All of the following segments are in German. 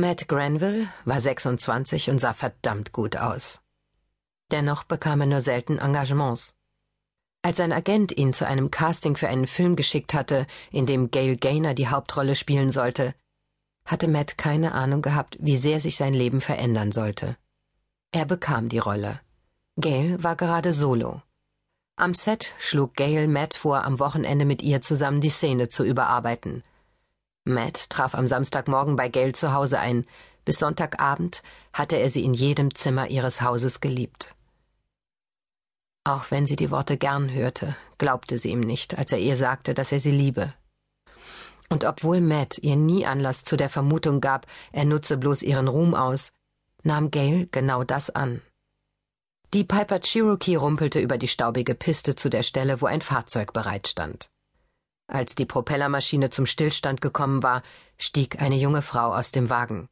Matt Granville war 26 und sah verdammt gut aus. Dennoch bekam er nur selten Engagements. Als sein Agent ihn zu einem Casting für einen Film geschickt hatte, in dem Gail Gaynor die Hauptrolle spielen sollte, hatte Matt keine Ahnung gehabt, wie sehr sich sein Leben verändern sollte. Er bekam die Rolle. Gail war gerade solo. Am Set schlug Gail Matt vor, am Wochenende mit ihr zusammen die Szene zu überarbeiten. Matt traf am Samstagmorgen bei Gail zu Hause ein. Bis Sonntagabend hatte er sie in jedem Zimmer ihres Hauses geliebt. Auch wenn sie die Worte gern hörte, glaubte sie ihm nicht, als er ihr sagte, dass er sie liebe. Und obwohl Matt ihr nie Anlass zu der Vermutung gab, er nutze bloß ihren Ruhm aus, nahm Gail genau das an. Die Piper Cherokee rumpelte über die staubige Piste zu der Stelle, wo ein Fahrzeug bereitstand. Als die Propellermaschine zum Stillstand gekommen war, stieg eine junge Frau aus dem Wagen.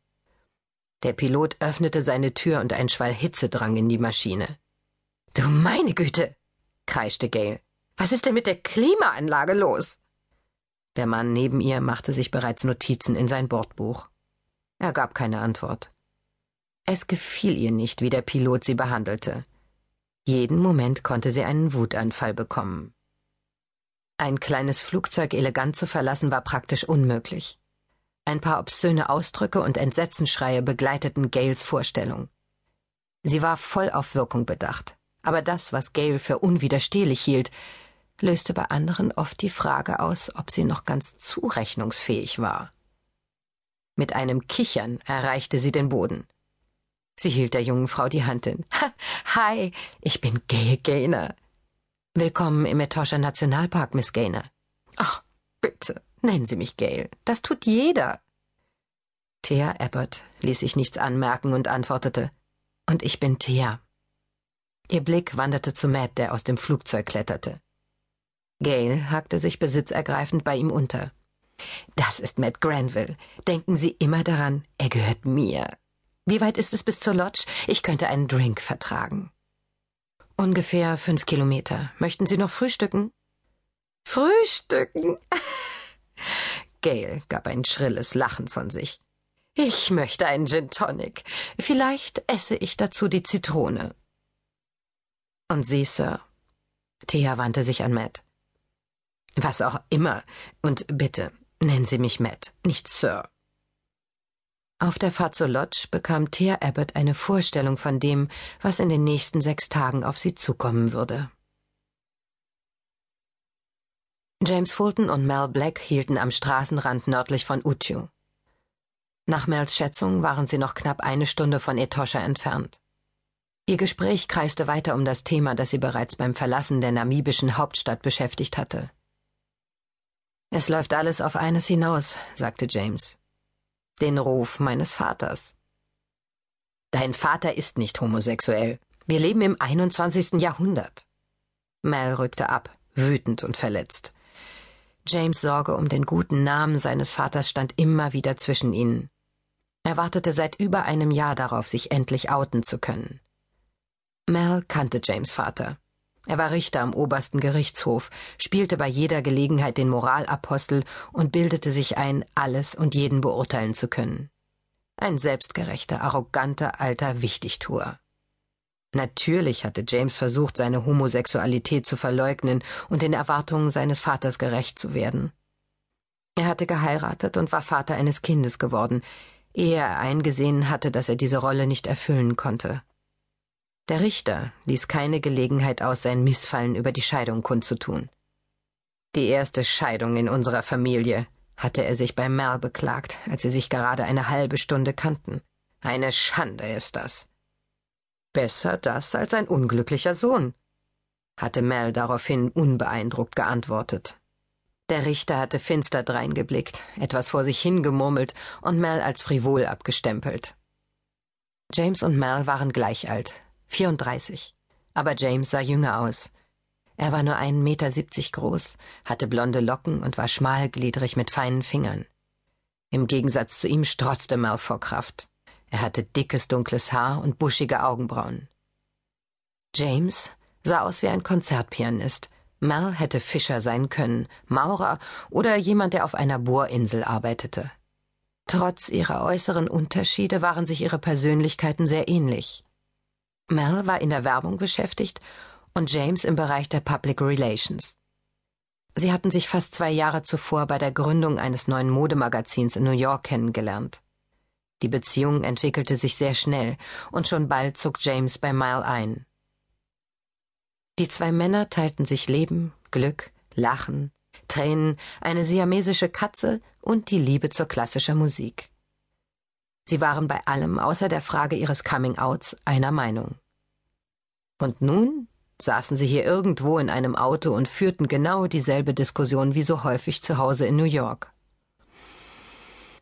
Der Pilot öffnete seine Tür und ein Schwall Hitze drang in die Maschine. Du meine Güte, kreischte Gail. Was ist denn mit der Klimaanlage los? Der Mann neben ihr machte sich bereits Notizen in sein Bordbuch. Er gab keine Antwort. Es gefiel ihr nicht, wie der Pilot sie behandelte. Jeden Moment konnte sie einen Wutanfall bekommen. Ein kleines Flugzeug elegant zu verlassen war praktisch unmöglich. Ein paar obszöne Ausdrücke und Entsetzensschreie begleiteten Gails Vorstellung. Sie war voll auf Wirkung bedacht, aber das, was Gail für unwiderstehlich hielt, löste bei anderen oft die Frage aus, ob sie noch ganz zurechnungsfähig war. Mit einem Kichern erreichte sie den Boden. Sie hielt der jungen Frau die Hand hin. Hi, ich bin Gail Gaynor. Willkommen im Etosha Nationalpark, Miss Gaynor. Ach, bitte, nennen Sie mich Gail. Das tut jeder. Thea Abbott ließ sich nichts anmerken und antwortete, und ich bin Thea. Ihr Blick wanderte zu Matt, der aus dem Flugzeug kletterte. Gail hakte sich besitzergreifend bei ihm unter. Das ist Matt Granville. Denken Sie immer daran, er gehört mir. Wie weit ist es bis zur Lodge? Ich könnte einen Drink vertragen. Ungefähr fünf Kilometer. Möchten Sie noch frühstücken? Frühstücken? Gail gab ein schrilles Lachen von sich. Ich möchte einen Gin Tonic. Vielleicht esse ich dazu die Zitrone. Und Sie, Sir? Thea wandte sich an Matt. Was auch immer. Und bitte, nennen Sie mich Matt, nicht Sir. Auf der Fahrt zur Lodge bekam Thea Abbott eine Vorstellung von dem, was in den nächsten sechs Tagen auf sie zukommen würde. James Fulton und Mel Black hielten am Straßenrand nördlich von Utju. Nach Mels Schätzung waren sie noch knapp eine Stunde von Etosha entfernt. Ihr Gespräch kreiste weiter um das Thema, das sie bereits beim Verlassen der namibischen Hauptstadt beschäftigt hatte. Es läuft alles auf eines hinaus, sagte James den Ruf meines Vaters. Dein Vater ist nicht homosexuell. Wir leben im 21. Jahrhundert. Mel rückte ab, wütend und verletzt. James Sorge um den guten Namen seines Vaters stand immer wieder zwischen ihnen. Er wartete seit über einem Jahr darauf, sich endlich outen zu können. Mel kannte James Vater. Er war Richter am obersten Gerichtshof, spielte bei jeder Gelegenheit den Moralapostel und bildete sich ein, alles und jeden beurteilen zu können. Ein selbstgerechter, arroganter alter Wichtigtuer. Natürlich hatte James versucht, seine Homosexualität zu verleugnen und den Erwartungen seines Vaters gerecht zu werden. Er hatte geheiratet und war Vater eines Kindes geworden, ehe er eingesehen hatte, dass er diese Rolle nicht erfüllen konnte. Der Richter ließ keine Gelegenheit aus, sein Missfallen über die Scheidung kundzutun. Die erste Scheidung in unserer Familie, hatte er sich bei Mel beklagt, als sie sich gerade eine halbe Stunde kannten. Eine Schande ist das. Besser das als ein unglücklicher Sohn, hatte Mel daraufhin unbeeindruckt geantwortet. Der Richter hatte finster dreingeblickt, etwas vor sich hingemurmelt und Mel als frivol abgestempelt. James und Mel waren gleich alt, 34. Aber James sah jünger aus. Er war nur einen Meter siebzig groß, hatte blonde Locken und war schmalgliedrig mit feinen Fingern. Im Gegensatz zu ihm strotzte Mal vor Kraft. Er hatte dickes dunkles Haar und buschige Augenbrauen. James sah aus wie ein Konzertpianist. Mal hätte Fischer sein können, Maurer oder jemand, der auf einer Bohrinsel arbeitete. Trotz ihrer äußeren Unterschiede waren sich ihre Persönlichkeiten sehr ähnlich. Mel war in der Werbung beschäftigt und James im Bereich der Public Relations. Sie hatten sich fast zwei Jahre zuvor bei der Gründung eines neuen Modemagazins in New York kennengelernt. Die Beziehung entwickelte sich sehr schnell, und schon bald zog James bei Mile ein. Die zwei Männer teilten sich Leben, Glück, Lachen, Tränen, eine siamesische Katze und die Liebe zur klassischer Musik. Sie waren bei allem außer der Frage ihres Coming-outs einer Meinung. Und nun saßen sie hier irgendwo in einem Auto und führten genau dieselbe Diskussion wie so häufig zu Hause in New York.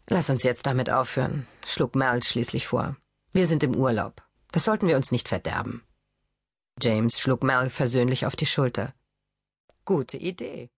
Lass uns jetzt damit aufhören, schlug Mel schließlich vor. Wir sind im Urlaub. Das sollten wir uns nicht verderben. James schlug Mel versöhnlich auf die Schulter. Gute Idee.